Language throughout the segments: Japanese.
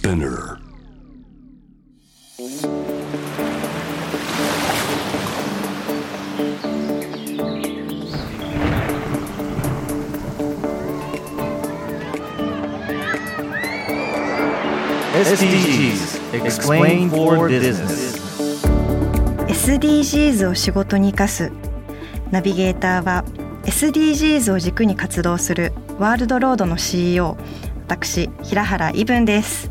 Spinner SDGs Explain for Business SDGs を仕事に生かすナビゲーターは SDGs を軸に活動するワールドロードの CEO 私平原伊文です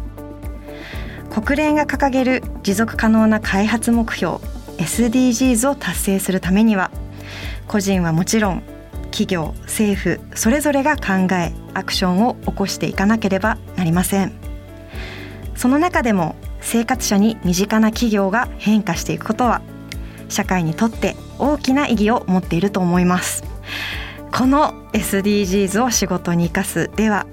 国連が掲げる持続可能な開発目標 SDGs を達成するためには個人はもちろん企業政府それぞれが考えアクションを起こしていかなければなりません。その中でも生活者に身近な企業が変化していくことは社会にとって大きな意義を持っていると思います。この SDGs を仕事に生かすでは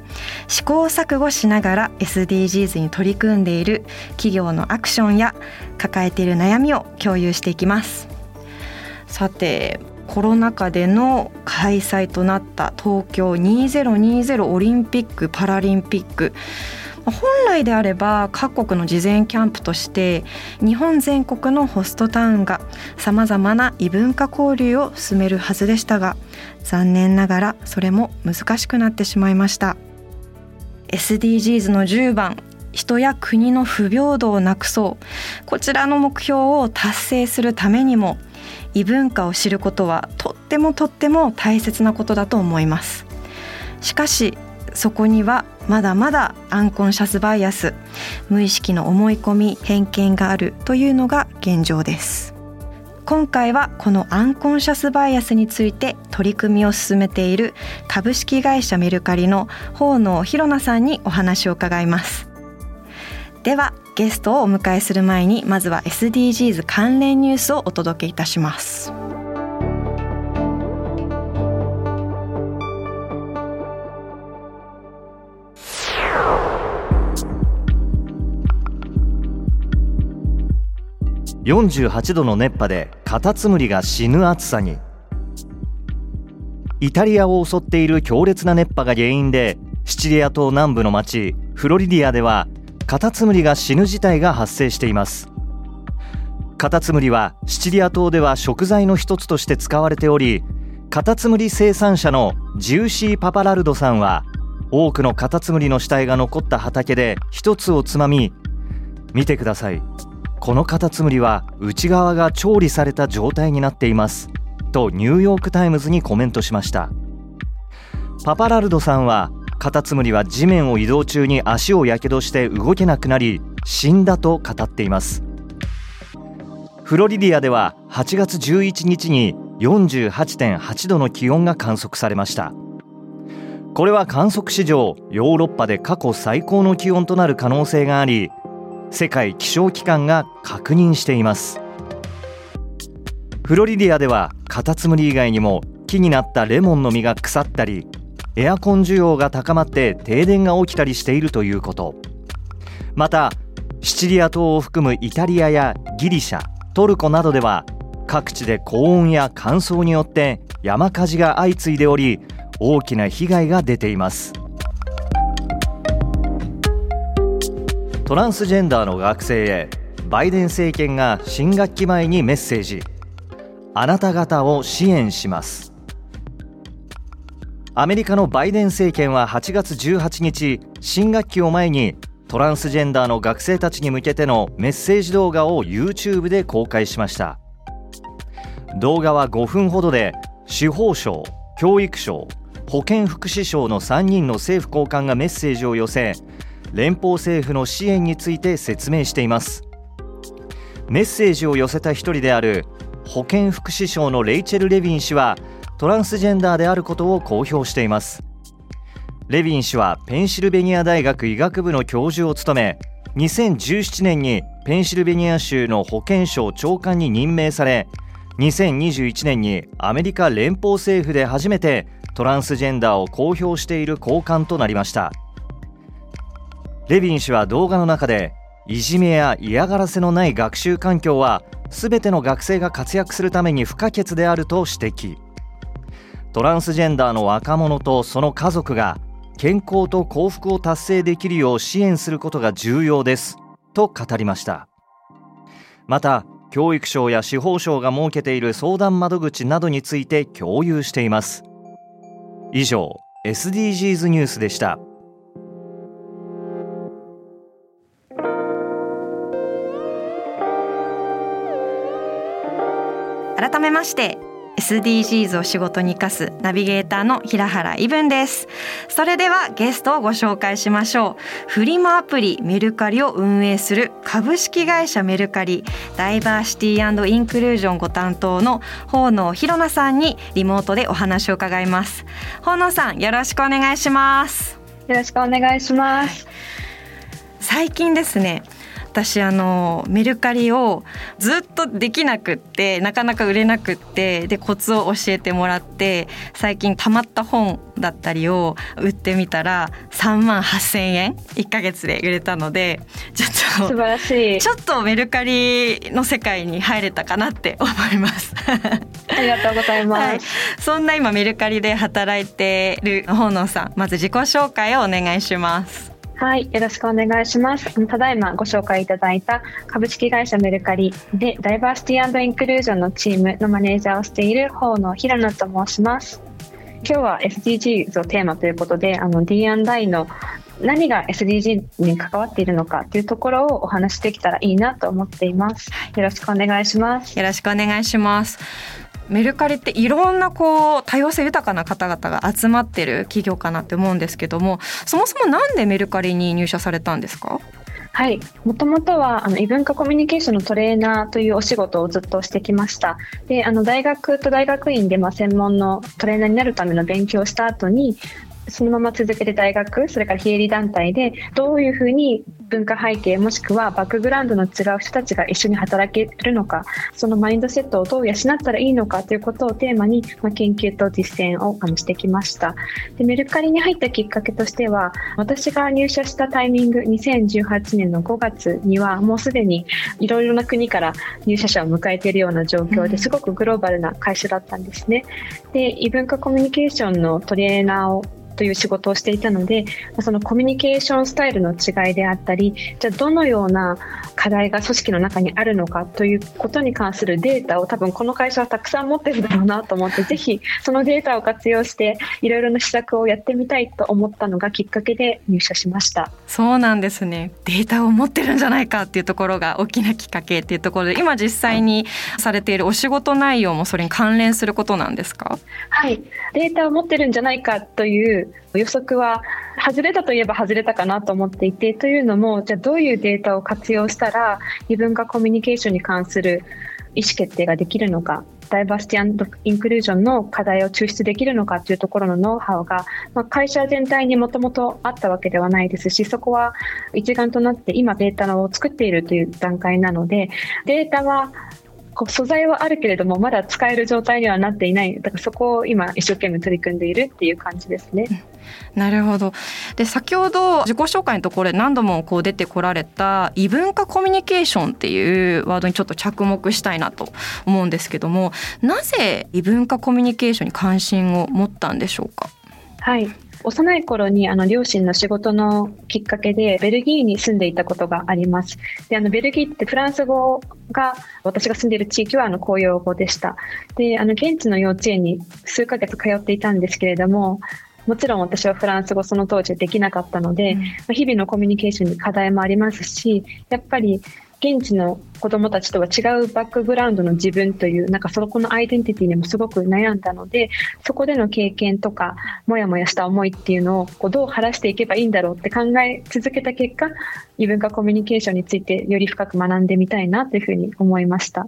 試行錯誤しながら SDGs に取り組んでいる企業のアクションや抱えている悩みを共有していきます。さてコロナ禍での開催となった東京2020オリンピック・パラリンピック。本来であれば各国の事前キャンプとして日本全国のホストタウンがさまざまな異文化交流を進めるはずでしたが残念ながらそれも難しくなってしまいました。SDGs の10番人や国の不平等をなくそう。こちらの目標を達成するためにも異文化を知ることはとってもとっても大切なことだと思います。しかしそこにはまだまだアンコンシャスバイアス無意識の思い込み偏見があるというのが現状です。今回はこのアンコンシャスバイアスについて取り組みを進めている株式会社メルカリの法野博奈さんにお話を伺います。ではゲストをお迎えする前にまずは SDGs 関連ニュースをお届けいたします。48度の熱波でカタツムリが死ぬ暑さに。イタリアを襲っている強烈な熱波が原因でシチリア島南部の町フロリディアではカタツムリが死ぬ事態が発生しています。カタツムリはシチリア島では食材の一つとして使われておりカタツムリ生産者のジューシー・パパラルドさんは多くのカタツムリの死体が残った畑で一つをつまみ見てください。このカタツムリは内側が調理された状態になっています。とニューヨーク・タイムズにコメントしました。パパラルドさんはカタツムリは地面を移動中に足をやけどして動けなくなり死んだと語っています。フロリディアでは8月11日に48.8度の気温が観測されました。これは観測史上ヨーロッパで過去最高の気温となる可能性があり世界気象機関が確認しています。フロリディアではカタツムリ以外にも木になったレモンの実が腐ったりエアコン需要が高まって停電が起きたりしているということ。またシチリア島を含むイタリアやギリシャトルコなどでは各地で高温や乾燥によって山火事が相次いでおり大きな被害が出ています。トランスジェンダーの学生へバイデン政権が新学期前にメッセージ。あなた方を支援します。アメリカのバイデン政権は8月18日新学期を前にトランスジェンダーの学生たちに向けてのメッセージ動画を YouTube で公開しました。動画は5分ほどで司法省教育省保健福祉省の3人の政府高官がメッセージを寄せ連邦政府の支援について説明しています。メッセージを寄せた一人である保健福祉省のレイチェル・レヴィン氏はトランスジェンダーであることを公表しています。レヴィン氏はペンシルベニア大学医学部の教授を務め2017年にペンシルベニア州の保健省長官に任命され2021年にアメリカ連邦政府で初めてトランスジェンダーを公表している高官となりました。レヴィン氏は動画の中でいじめや嫌がらせのない学習環境は全ての学生が活躍するために不可欠であると指摘。トランスジェンダーの若者とその家族が健康と幸福を達成できるよう支援することが重要ですと語りました。また教育省や司法省が設けている相談窓口などについて共有しています。以上 SDGs ニュースでした。改めまして SDGs を仕事に生かすナビゲーターの平原伊文です。それではゲストをご紹介しましょう。フリマアプリメルカリを運営する株式会社メルカリダイバーシティインクルージョンご担当の法野ひろなさんにリモートでお話を伺います。法野さんよろしくお願いします。よろしくお願いします、最近ですね私あのメルカリをずっとできなくってなかなか売れなくってでコツを教えてもらって最近たまった本だったりを売ってみたら3万8,000円1か月で売れたのでちょっと素晴らしい。ちょっとメルカリの世界に入れたかなって 思います。ありがとうございます、はい、そんな今メルカリで働いている本能さんまず自己紹介をお願いしますはい、よろしくお願いします。ただいまご紹介いただいた株式会社メルカリでダイバーシティインクルージョンのチームのマネージャーをしている方の平野と申します。今日は SDGs をテーマということで、あの D&I の何が SDG に関わっているのかというところをお話しできたらいいなと思っています。よろしくお願いします。よろしくお願いします。メルカリっていろんなこう多様性豊かな方々が集まってる企業かなって思うんですけどもそもそもなんでメルカリに入社されたんですか？はい、もともとはあの異文化コミュニケーションのトレーナーというお仕事をずっとしてきました。で、あの大学と大学院でまあ専門のトレーナーになるための勉強をした後に、そのまま続けて大学、それから非営利団体でどういうふうに文化背景もしくはバックグラウンドの違う人たちが一緒に働けるのか、そのマインドセットをどう養ったらいいのかということをテーマに、まあ、研究と実践をしてきました。でメルカリに入ったきっかけとしては、私が入社したタイミング、2018年の5月にはもうすでにいろいろな国から入社者を迎えているような状況ですごくグローバルな会社だったんですね。で異文化コミュニケーションのトレーナーをという仕事をしていたのでそのコミュニケーションスタイルの違いであったりじゃあどのような課題が組織の中にあるのかということに関するデータを多分この会社はたくさん持ってるだろうなと思ってぜひそのデータを活用していろいろな施策をやってみたいと思ったのがきっかけで入社しました。そうなんですね。データを持ってるんじゃないかっていうところが大きなきっかけっていうところで今実際にされているお仕事内容もそれに関連することなんですか？はい。データを持ってるんじゃないかという予測は外れたといえば外れたかなと思っていてというのもじゃあどういうデータを活用したら異文化コミュニケーションに関する意思決定ができるのかダイバーシティインクルージョンの課題を抽出できるのかというところのノウハウが、まあ、会社全体にもともとあったわけではないですしそこは一丸となって今データを作っているという段階なのでデータはこう素材はあるけれどもまだ使える状態にはなっていない。だからそこを今一生懸命取り組んでいるっていう感じですね。なるほど。で先ほど自己紹介のところで何度もこう出てこられた異文化コミュニケーションっていうワードにちょっと着目したいなと思うんですけどもなぜ異文化コミュニケーションに関心を持ったんでしょうか？はい幼い頃にあの両親の仕事のきっかけでベルギーに住んでいたことがあります。であのベルギーってフランス語が私が住んでいる地域はあの公用語でした。であの現地の幼稚園に数ヶ月通っていたんですけれどももちろん私はフランス語その当時できなかったので、うん、日々のコミュニケーションに課題もありますしやっぱり現地の子どもたちとは違うバックグラウンドの自分というなんかそこのアイデンティティにもすごく悩んだのでそこでの経験とかもやもやした思いっていうのをこうどう晴らしていけばいいんだろうって考え続けた結果異文化コミュニケーションについてより深く学んでみたいなというふうに思いました。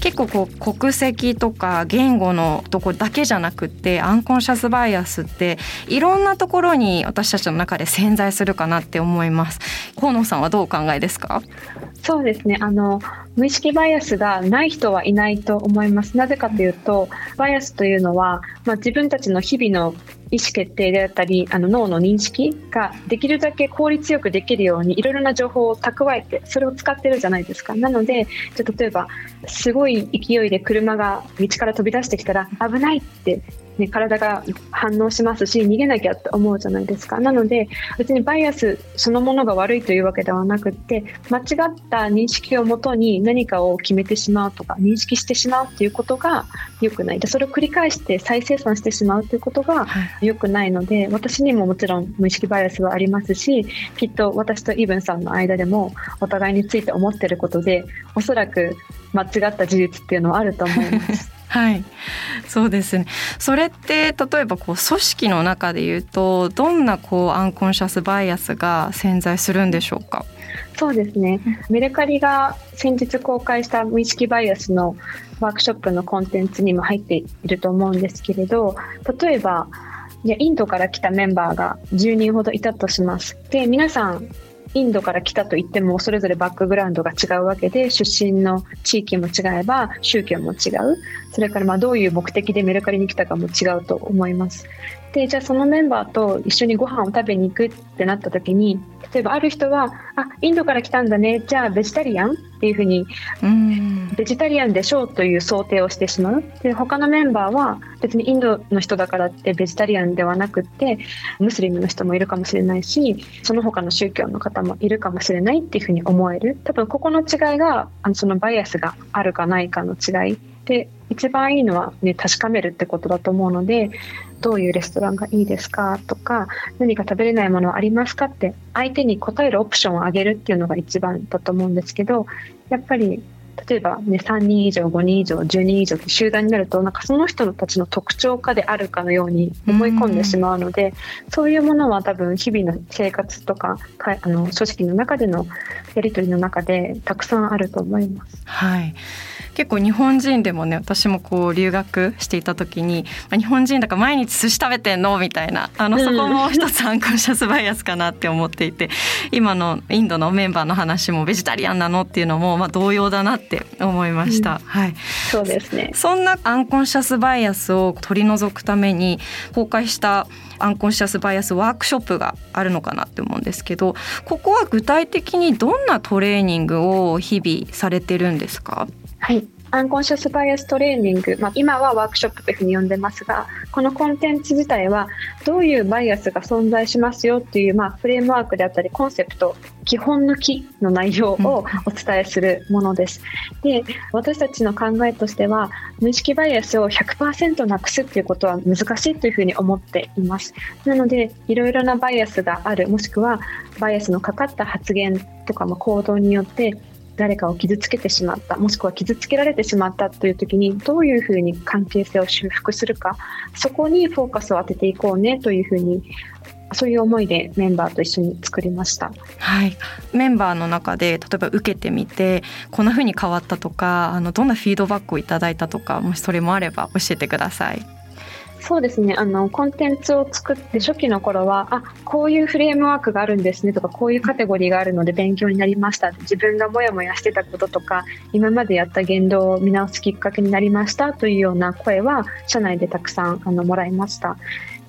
結構こう国籍とか言語のとこだけじゃなくてアンコンシャスバイアスっていろんなところに私たちの中で潜在するかなって思います。河野さんはどうお考えですか？そうですね。あの無意識バイアスがない人はいないと思います。なぜかというとバイアスというのは、まあ、自分たちの日々の意思決定であったりあの脳の認識ができるだけ効率よくできるようにいろいろな情報を蓄えてそれを使ってるじゃないですか。なのでじゃ例えばすごい勢いで車が道から飛び出してきたら危ないってね、体が反応しますし逃げなきゃって思うじゃないですか。なので別にバイアスそのものが悪いというわけではなくって間違った認識をもとに何かを決めてしまうとか認識してしまうっていうことが良くない。でそれを繰り返して再生産してしまうということが良くないので、私にももちろん無意識バイアスはありますしきっと私とイブンさんの間でもお互いについて思ってることでおそらく間違った事実っていうのはあると思います。はい、そうですね。それって例えばこう組織の中でいうとどんなこうアンコンシャスバイアスが潜在するんでしょうか？そうですね。メルカリが先日公開した無意識バイアスのワークショップのコンテンツにも入っていると思うんですけれど、例えばいやインドから来たメンバーが10人ほどいたとします。で皆さんインドから来たといってもそれぞれバックグラウンドが違うわけで出身の地域も違えば宗教も違う。それからまあどういう目的でメルカリに来たかも違うと思います。でじゃあそのメンバーと一緒にご飯を食べに行くってなった時に例えばある人はあインドから来たんだね。じゃあベジタリアンっていうふうにベジタリアンでしょうという想定をしてしまうで他のメンバーは別にインドの人だからってベジタリアンではなくってムスリムの人もいるかもしれないしその他の宗教の方もいるかもしれないっていうふうに思える。多分ここの違いがあのそのバイアスがあるかないかの違いで一番いいのは、ね、確かめるってことだと思うのでどういうレストランがいいですかとか何か食べれないものはありますかって相手に答えるオプションをあげるっていうのが一番だと思うんですけどやっぱり例えば、ね、3人以上5人以上10人以上って集団になるとなんかその人たちの特徴化であるかのように思い込んでしまうのでそういうものは多分日々の生活とかかあの組織の中でのやり取りの中でたくさんあると思います。はい結構日本人でもね私もこう留学していた時に、まあ、日本人だから毎日寿司食べてんのみたいなあのそこも一つアンコンシャスバイアスかなって思っていて今のインドのメンバーの話もベジタリアンなのっていうのもまあ同様だなって思いました、うん、はい。そうですね。そんなアンコンシャスバイアスを取り除くために公開したアンコンシャスバイアスワークショップがあるのかなって思うんですけどここは具体的にどんなトレーニングを日々されてるんですか？はい。アンコンシャスバイアストレーニング、まあ、今はワークショップというふうに呼んでますがこのコンテンツ自体はどういうバイアスが存在しますよっていう、まあ、フレームワークであったりコンセプト基本の木の内容をお伝えするものです。で私たちの考えとしては無意識バイアスを100%なくすっていうことは難しいというふうに思っています。なのでいろいろなバイアスがあるもしくはバイアスのかかった発言とかも行動によって誰かを傷つけてしまったもしくは傷つけられてしまったという時にどういうふうに関係性を修復するかそこにフォーカスを当てていこうねというふうにそういう思いでメンバーと一緒に作りました。はい、メンバーの中で例えば受けてみてこんなふうに変わったとかあのどんなフィードバックをいただいたとかもしそれもあれば教えてください。そうですね。あのコンテンツを作って初期の頃はあこういうフレームワークがあるんですねとかこういうカテゴリーがあるので勉強になりました。自分がモヤモヤしてたこととか今までやった言動を見直すきっかけになりました。というような声は社内でたくさんあのもらいました。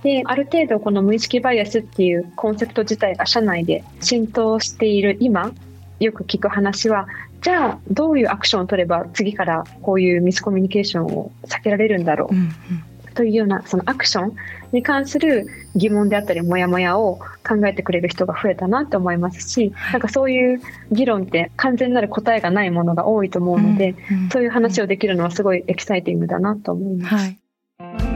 である程度この無意識バイアスっていうコンセプト自体が社内で浸透している今よく聞く話はじゃあどういうアクションを取れば次からこういうミスコミュニケーションを避けられるんだろう、うんうん。というようなそのアクションに関する疑問であったりモヤモヤを考えてくれる人が増えたなと思いますし、なんかそういう議論って完全なる答えがないものが多いと思うので、うんうん、そういう話をできるのはすごいエキサイティングだなと思います。はい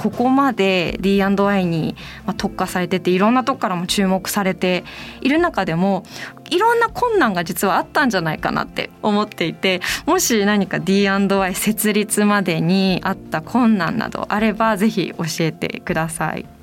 ここまで D&Y に特化されてていろんなとこからも注目されている中でもいろんな困難が実はあったんじゃないかなって思っていてもし何か D&Y 設立までにあった困難などあればぜひ教えてください。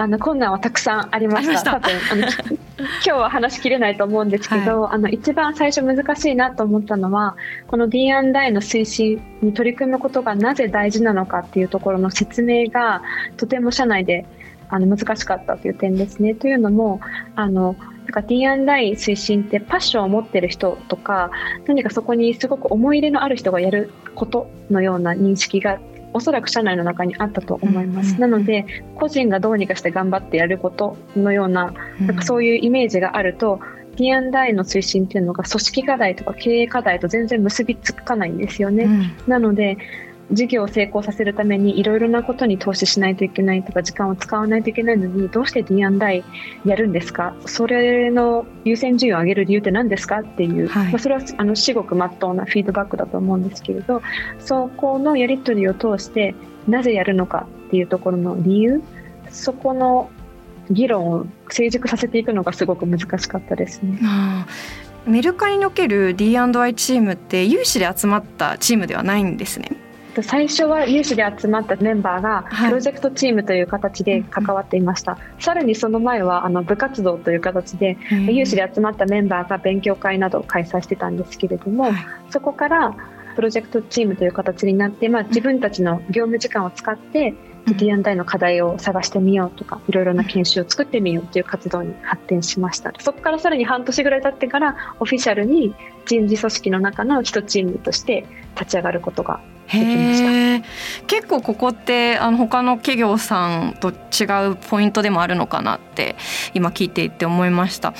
あの困難はたくさんありました。多分あの 今日は話しきれないと思うんですけど、はい、あの一番最初難しいなと思ったのはこの D&I の推進に取り組むことがなぜ大事なのかっていうところの説明がとても社内であの難しかったという点ですね。というのもあのなんか D&I 推進ってパッションを持ってる人とか何かそこにすごく思い入れのある人がやることのような認識がおそらく社内の中にあったと思います、なので個人がどうにかして頑張ってやることのようななんかそういうイメージがあると D&I の推進っていうのが組織課題とか経営課題と全然結びつかないんですよね。うん、なので事業を成功させるためにいろいろなことに投資しないといけないとか時間を使わないといけないのにどうして D&I やるんですか？それの優先順位を上げる理由って何ですか？っていう、はい、まあ、それはあの至極まっとうなフィードバックだと思うんですけれどそこのやり取りを通してなぜやるのかっていうところの理由そこの議論を成熟させていくのがすごく難しかったですね。メルカリにおける D&I チームって有志で集まったチームではないんですね。最初は有志で集まったメンバーがプロジェクトチームという形で関わっていました、はい、さらにその前はあの部活動という形で有志で集まったメンバーが勉強会などを開催してたんですけれども、はい、そこからプロジェクトチームという形になって、まあ、自分たちの業務時間を使って D&I の課題を探してみようとかいろいろな研修を作ってみようという活動に発展しました。そこからさらに半年ぐらい経ってからオフィシャルに人事組織の中の一チームとして立ち上がることがへ結構ここってあの他の企業さんと違うポイントでもあるのかなって今聞いていて思いました。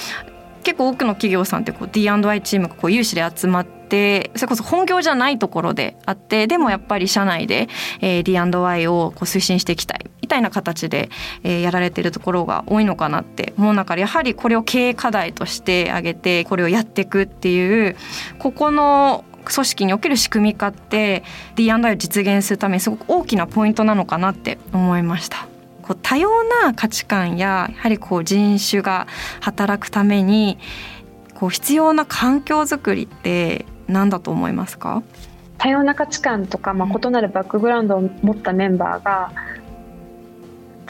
結構多くの企業さんってこう D&I チームがこう有志で集まってそれこそ本業じゃないところであってでもやっぱり社内で、えー、D&I をこう推進していきたいみたいな形で、えー、やられてるところが多いのかなって思う中でやはりこれを経営課題として挙げてこれをやっていくっていうここの組織における仕組み化って D&I を実現するためにすごく大きなポイントなのかなって思いました。こう多様な価値観ややはりこう人種が働くためにこう必要な環境づくりって何だと思いますか？多様な価値観とか、まあ、異なるバックグラウンドを持ったメンバーが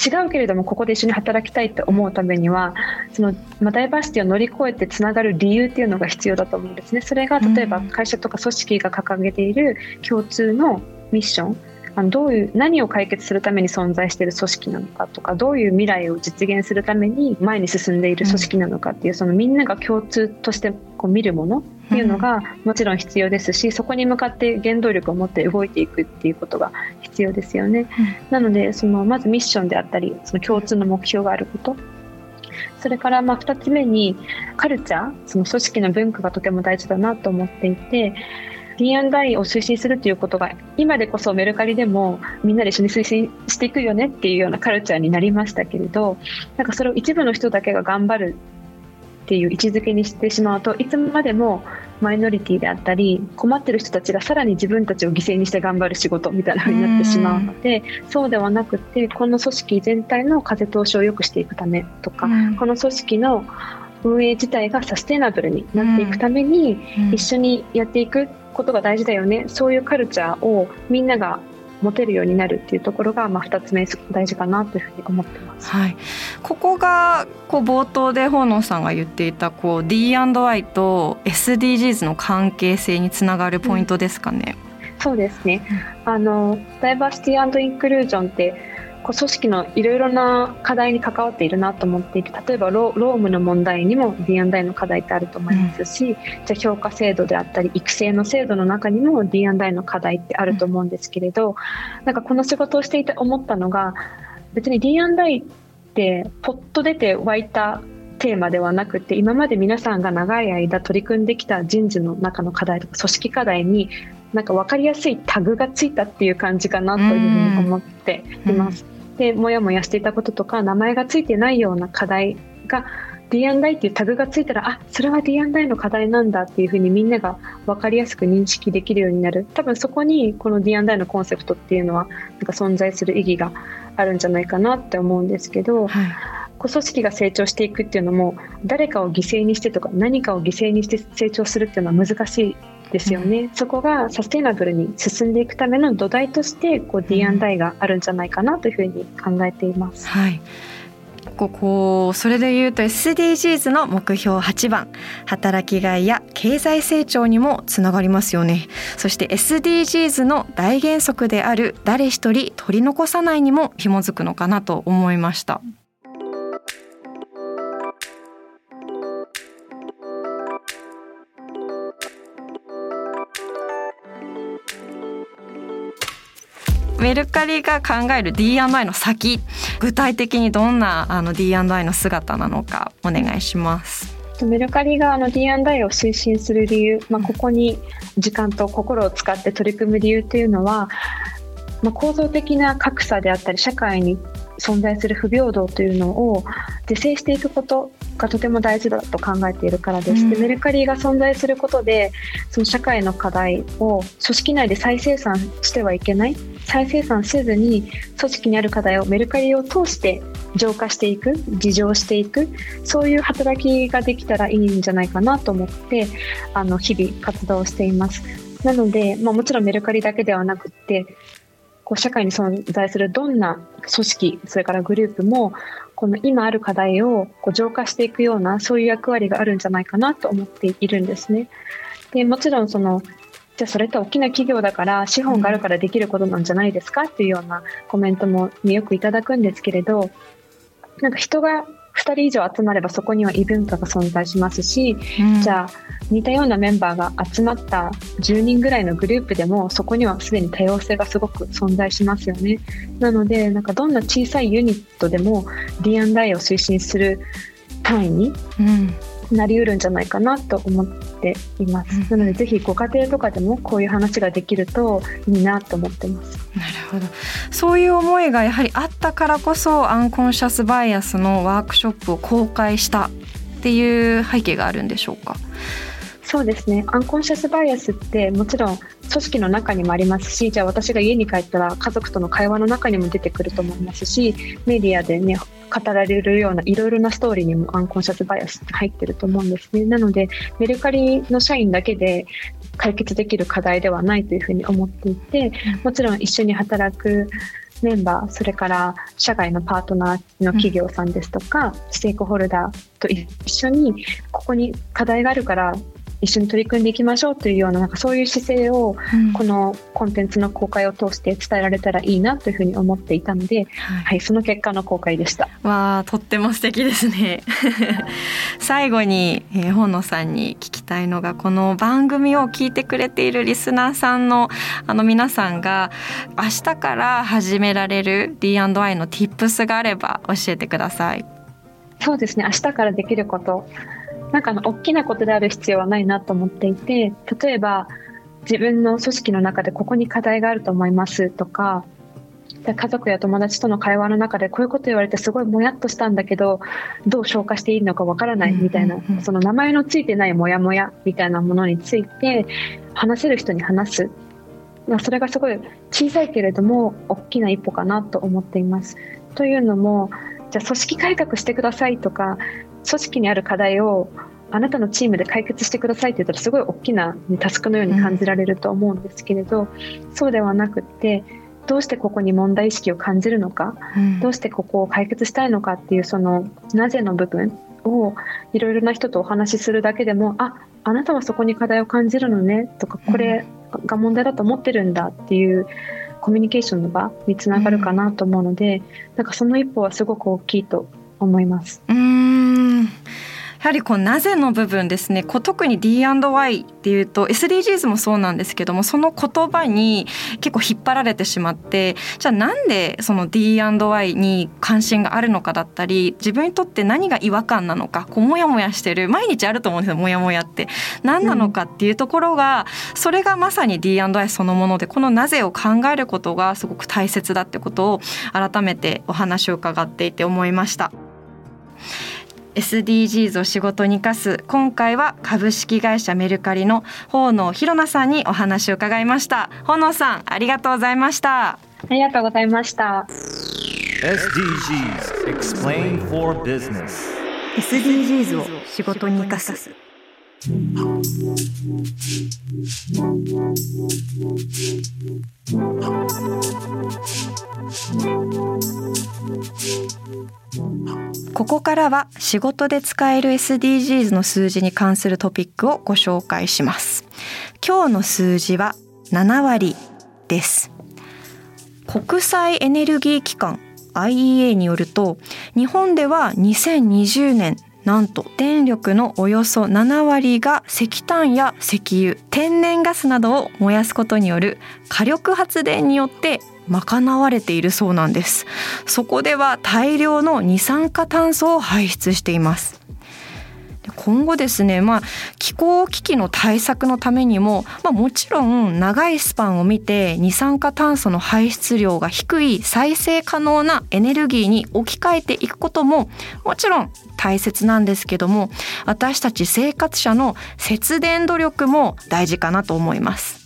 違うけれどもここで一緒に働きたいって思うためにはその、まあ、ダイバーシティを乗り越えてつながる理由っていうのが必要だと思うんですね。それが例えば会社とか組織が掲げている共通のミッション。あのどういう何を解決するために存在している組織なのかとかどういう未来を実現するために前に進んでいる組織なのかっていう、そのみんなが共通としてこう見るものっていうのがもちろん必要ですし、そこに向かって原動力を持って動いていくっていうことが必要ですよね。なのでそのまずミッションであったりその共通の目標があることそれからまあ2つ目にカルチャーその組織の文化がとても大事だなと思っていて D&I を推進するということが今でこそメルカリでもみんなで一緒に推進していくよねっていうようなカルチャーになりましたけれどなんかそれを一部の人だけが頑張るっていう位置づけにしてしまうといつまでもマイノリティであったり困ってる人たちがさらに自分たちを犠牲にして頑張る仕事みたいな風になってしまうのでそうではなくてこの組織全体の風通しを良くしていくためとかこの組織の運営自体がサステナブルになっていくために一緒にやっていくことが大事だよねそういうカルチャーをみん。なが持てるようになるっていうところが、まあ、2つ目大事かなというふうに思ってます。はい、ここがこう冒頭で本能さんが言っていたこう D&I と SDGs の関係性につながるポイントですかね。うん、そうですね、あのダイバーシティインクルージョンってこう組織のいろいろな課題に関わっているなと思っていて例えばロームの問題にも D&I の課題ってあると思いますし、うん、じゃ評価制度であったり育成の制度の中にも D&I の課題ってあると思うんですけれど、うん、なんかこの仕事をしていて思ったのが別に D&I ってポッと出て湧いたテーマではなくて今まで皆さんが長い間取り組んできた人事の中の課題とか組織課題になんか分かりやすいタグがついたっていう感じかなというふうに思っています。でもやもやしていたこととか名前がついてないような課題が D&I っていうタグがついたらあそれは D&I の課題なんだっていうふうにみんなが分かりやすく認識できるようになる。多分そこにこの D&I のコンセプトっていうのはなんか存在する意義があるんじゃないかなって思うんですけど、はい、組織が成長していくっていうのも誰かを犠牲にしてとか何かを犠牲にして成長するっていうのは難しいですよね、うん、そこがサステイナブルに進んでいくための土台としてこう D&I があるんじゃないかなというふうに考えています。はい、ここそれでいうと SDGs の目標8番働きがいや経済成長にもつながりますよね。そして SDGs の大原則である誰一人取り残さないにも紐づくのかなと思いましたメルカリが考える D&I の先具体的にどんなあの D&I の姿なのかお願いします。メルカリがあの D&I を推進する理由、まあ、ここに時間と心を使って取り組む理由というのは、まあ、構造的な格差であったり社会に存在する不平等というのを是正していくことがとても大事だと考えているからです。うん、でメルカリが存在することでその社会の課題を組織内で再生産してはいけない再生産せずに組織にある課題をメルカリを通して浄化していく自浄していくそういう働きができたらいいんじゃないかなと思ってあの日々活動しています。なので、まあ、もちろんメルカリだけではなくてこう社会に存在するどんな組織それからグループもこの今ある課題をこう浄化していくようなそういう役割があるんじゃないかなと思っているんですね。でもちろんそのじゃあそれって大きな企業だから資本があるからできることなんじゃないですか？っていうようなコメントもよくいただくんですけれどなんか人が2人以上集まればそこには異文化が存在しますし、うん、じゃあ似たようなメンバーが集まった10人ぐらいのグループでもそこにはすでに多様性がすごく存在しますよね。なのでなんかどんな小さいユニットでも D&I を推進する単位になりうるんじゃないかなと思っています、なのでぜひご家庭とかでもこういう話ができるといいなと思ってます。なるほど。そういう思いがやはりあったからこそアンコンシャスバイアスのワークショップを公開したっていう背景があるんでしょうか？そうですね。アンコンシャスバイアスってもちろん組織の中にもありますしじゃあ私が家に帰ったら家族との会話の中にも出てくると思いますしメディアでね語られるようないろいろなストーリーにもアンコンシャスバイアスって入ってると思うんですね。なのでメルカリの社員だけで解決できる課題ではないというふうに思っていてもちろん一緒に働くメンバーそれから社外のパートナーの企業さんですとか、ステークホルダーと一緒にここに課題があるから一緒に取り組んでいきましょうというようななんかそういう姿勢をこのコンテンツの公開を通して伝えられたらいいなというふうに思っていたので、はい、はい、その結果の公開でした。わあとっても素敵ですね。最後に、えー、本野さんに聞きたいのがこの番組を聞いてくれているリスナーさんのあの皆さんが明日から始められる D&I の Tips があれば教えてください。そうですね。明日からできることなんかあの大きなことである必要はないなと思っていて例えば自分の組織の中でここに課題があると思いますとか家族や友達との会話の中でこういうこと言われてすごいもやっとしたんだけどどう消化していいのかわからないみたいな、その名前のついてないモヤモヤみたいなものについて話せる人に話す、まあ、それがすごい小さいけれども大きな一歩かなと思っています。というのもじゃあ組織改革してくださいとか組織にある課題をあなたのチームで解決してくださいって言ったらすごい大きなタスクのように感じられると思うんですけれど、うん、そうではなくてどうしてここに問題意識を感じるのか、うん、どうしてここを解決したいのかっていうそのなぜの部分をいろいろな人とお話しするだけでもああなたはそこに課題を感じるのねとかこれが問題だと思ってるんだっていうコミュニケーションの場につながるかなと思うので、うん、なんかその一歩はすごく大きいと思います。うんやはりこうなぜの部分ですねこう特に D&Y っていうと SDGs もそうなんですけどもその言葉に結構引っ張られてしまってじゃあなんでその D&Y に関心があるのかだったり自分にとって何が違和感なのかこうモヤモヤしてる毎日あると思うんですよモヤモヤって何なのかっていうところが、うん、それがまさに D&I そのものでこのなぜを考えることがすごく大切だってことを改めてお話を伺っていて思いました。SDGs を仕事に生かす今回は株式会社メルカリの法野博奈さんにお話を伺いました。法野さんありがとうございました。ありがとうございました。SDGs Explain for Business SDGs を仕事に生かすここからは仕事で使える SDGs の数字に関するトピックをご紹介します。今日の数字は7割です。国際エネルギー機関 IEA によると日本では2020年なんと電力のおよそ7割が石炭や石油天然ガスなどを燃やすことによる火力発電によって賄われているそうなんです。そこでは大量の二酸化炭素を排出しています。今後ですね、まあ、気候危機の対策のためにも、まあ、もちろん長いスパンを見て二酸化炭素の排出量が低い再生可能なエネルギーに置き換えていくことももちろん大切なんですけども私たち生活者の節電努力も大事かなと思います。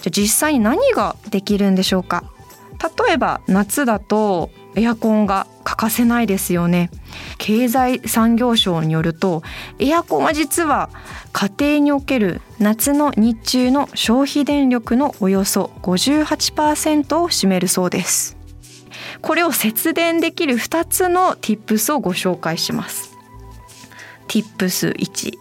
じゃ実際に何ができるんでしょうか？例えば夏だとエアコンが欠かせないですよね。経済産業省によるとエアコンは実は家庭における夏の日中の消費電力のおよそ58%を占めるそうです。これを節電できる2つの Tips をご紹介します。Tips1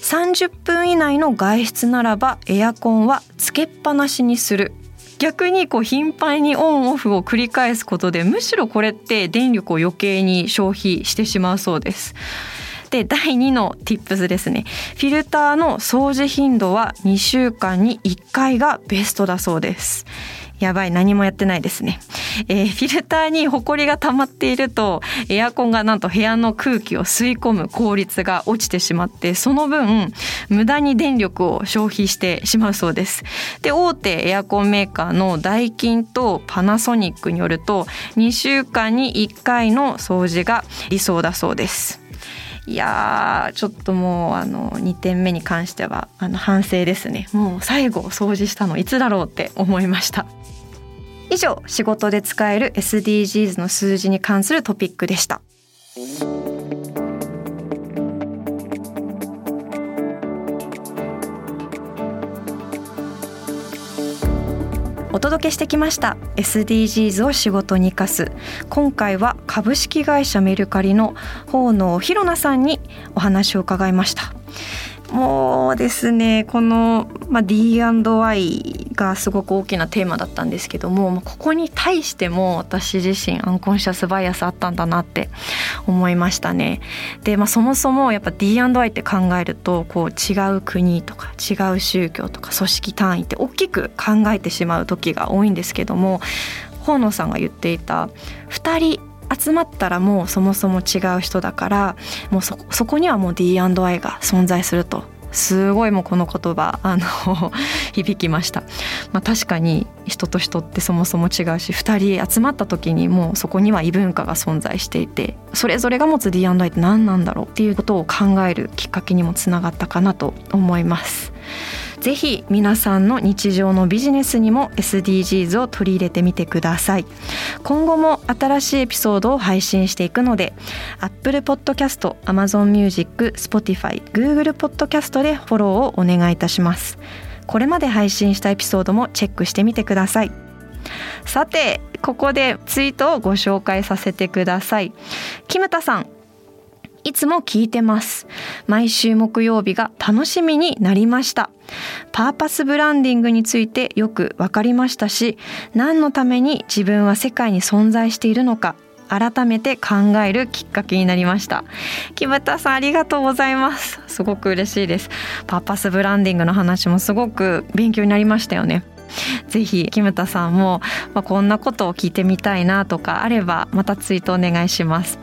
30分以内の外出ならばエアコンはつけっぱなしにする。逆にこう頻繁にオンオフを繰り返すことでむしろこれって電力を余計に消費してしまうそうです。で第2の Tips ですね。フィルターの掃除頻度は2週間に1回がベストだそうです。やばい何もやってないですね、えー、フィルターにホコリが溜まっているとエアコンがなんと部屋の空気を吸い込む効率が落ちてしまってその分無駄に電力を消費してしまうそうです。で大手エアコンメーカーのダイキンとパナソニックによると2週間に1回の掃除が理想だそうです。いやちょっともうあの2点目に関してはあの反省ですね。もう最後掃除したのいつだろうって思いました。以上仕事で使える SDGs の数字に関するトピックでした。お届けしてきました SDGs を仕事に生かす。今回は株式会社メルカリの法野ひろなさんにお話を伺いました。もうですねこの、まあ、D&I がすごく大きなテーマだったんですけどもここに対しても私自身アンコンシャスバイアスあったんだなって思いましたね。で、まあ、そもそもやっぱ D&I って考えるとこう違う国とか違う宗教とか組織単位って大きく考えてしまう時が多いんですけども河野さんが言っていた2人集まったらもうそもそも違う人だからもうそそこにはもう D&I が存在するとすごいもうこの言葉あの 響きました、まあ、確かに人と人ってそもそも違うし2人集まった時にもうそこには異文化が存在していてそれぞれが持つ D&I って何なんだろうっていうことを考えるきっかけにもつながったかなと思います。ぜひ皆さんの日常のビジネスにも SDGs を取り入れてみてください。今後も新しいエピソードを配信していくので Apple Podcast、Amazon Music、Spotify、Google Podcast でフォローをお願いいたします。これまで配信したエピソードもチェックしてみてください。さてここでツイートをご紹介させてください。キムタさんいつも聞いてます。毎週木曜日が楽しみになりました。パーパスブランディングについてよくわかりましたし、何のために自分は世界に存在しているのか、改めて考えるきっかけになりました。木村さんありがとうございます。すごく嬉しいです。パーパスブランディングの話もすごく勉強になりましたよね。ぜひ木村さんも、まあ、こんなことを聞いてみたいなとかあればまたツイートお願いします。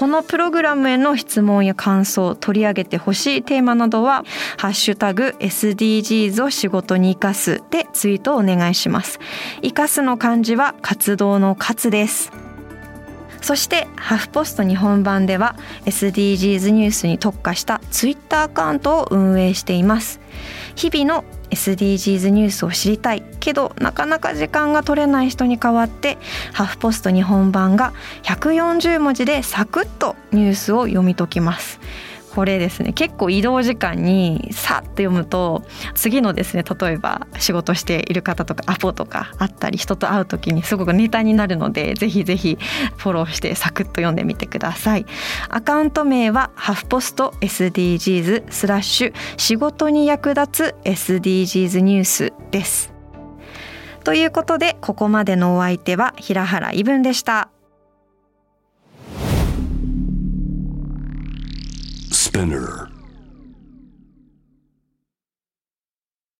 このプログラムへの質問や感想取り上げてほしいテーマなどは「ハッシュタグ #SDGs を仕事に生かす」でツイートをお願いします。生かすの漢字は活動の活です。そしてハフポスト日本版では SDGs ニュースに特化したツイッターアカウントを運営しています。日々の SDGs ニュースを知りたいけどなかなか時間が取れない人に代わってハフポスト日本版が140文字でサクッとニュースを読み解きます。これですね。結構移動時間にさっと読むと次のですね例えば仕事している方とかアポとかあったり人と会う時にすごくネタになるのでぜひぜひフォローしてサクッと読んでみてください。アカウント名はハフポスト SDGs スラッシュ仕事に役立つ SDGs ニュースです。ということでここまでのお相手は平原イブンでした。Spinner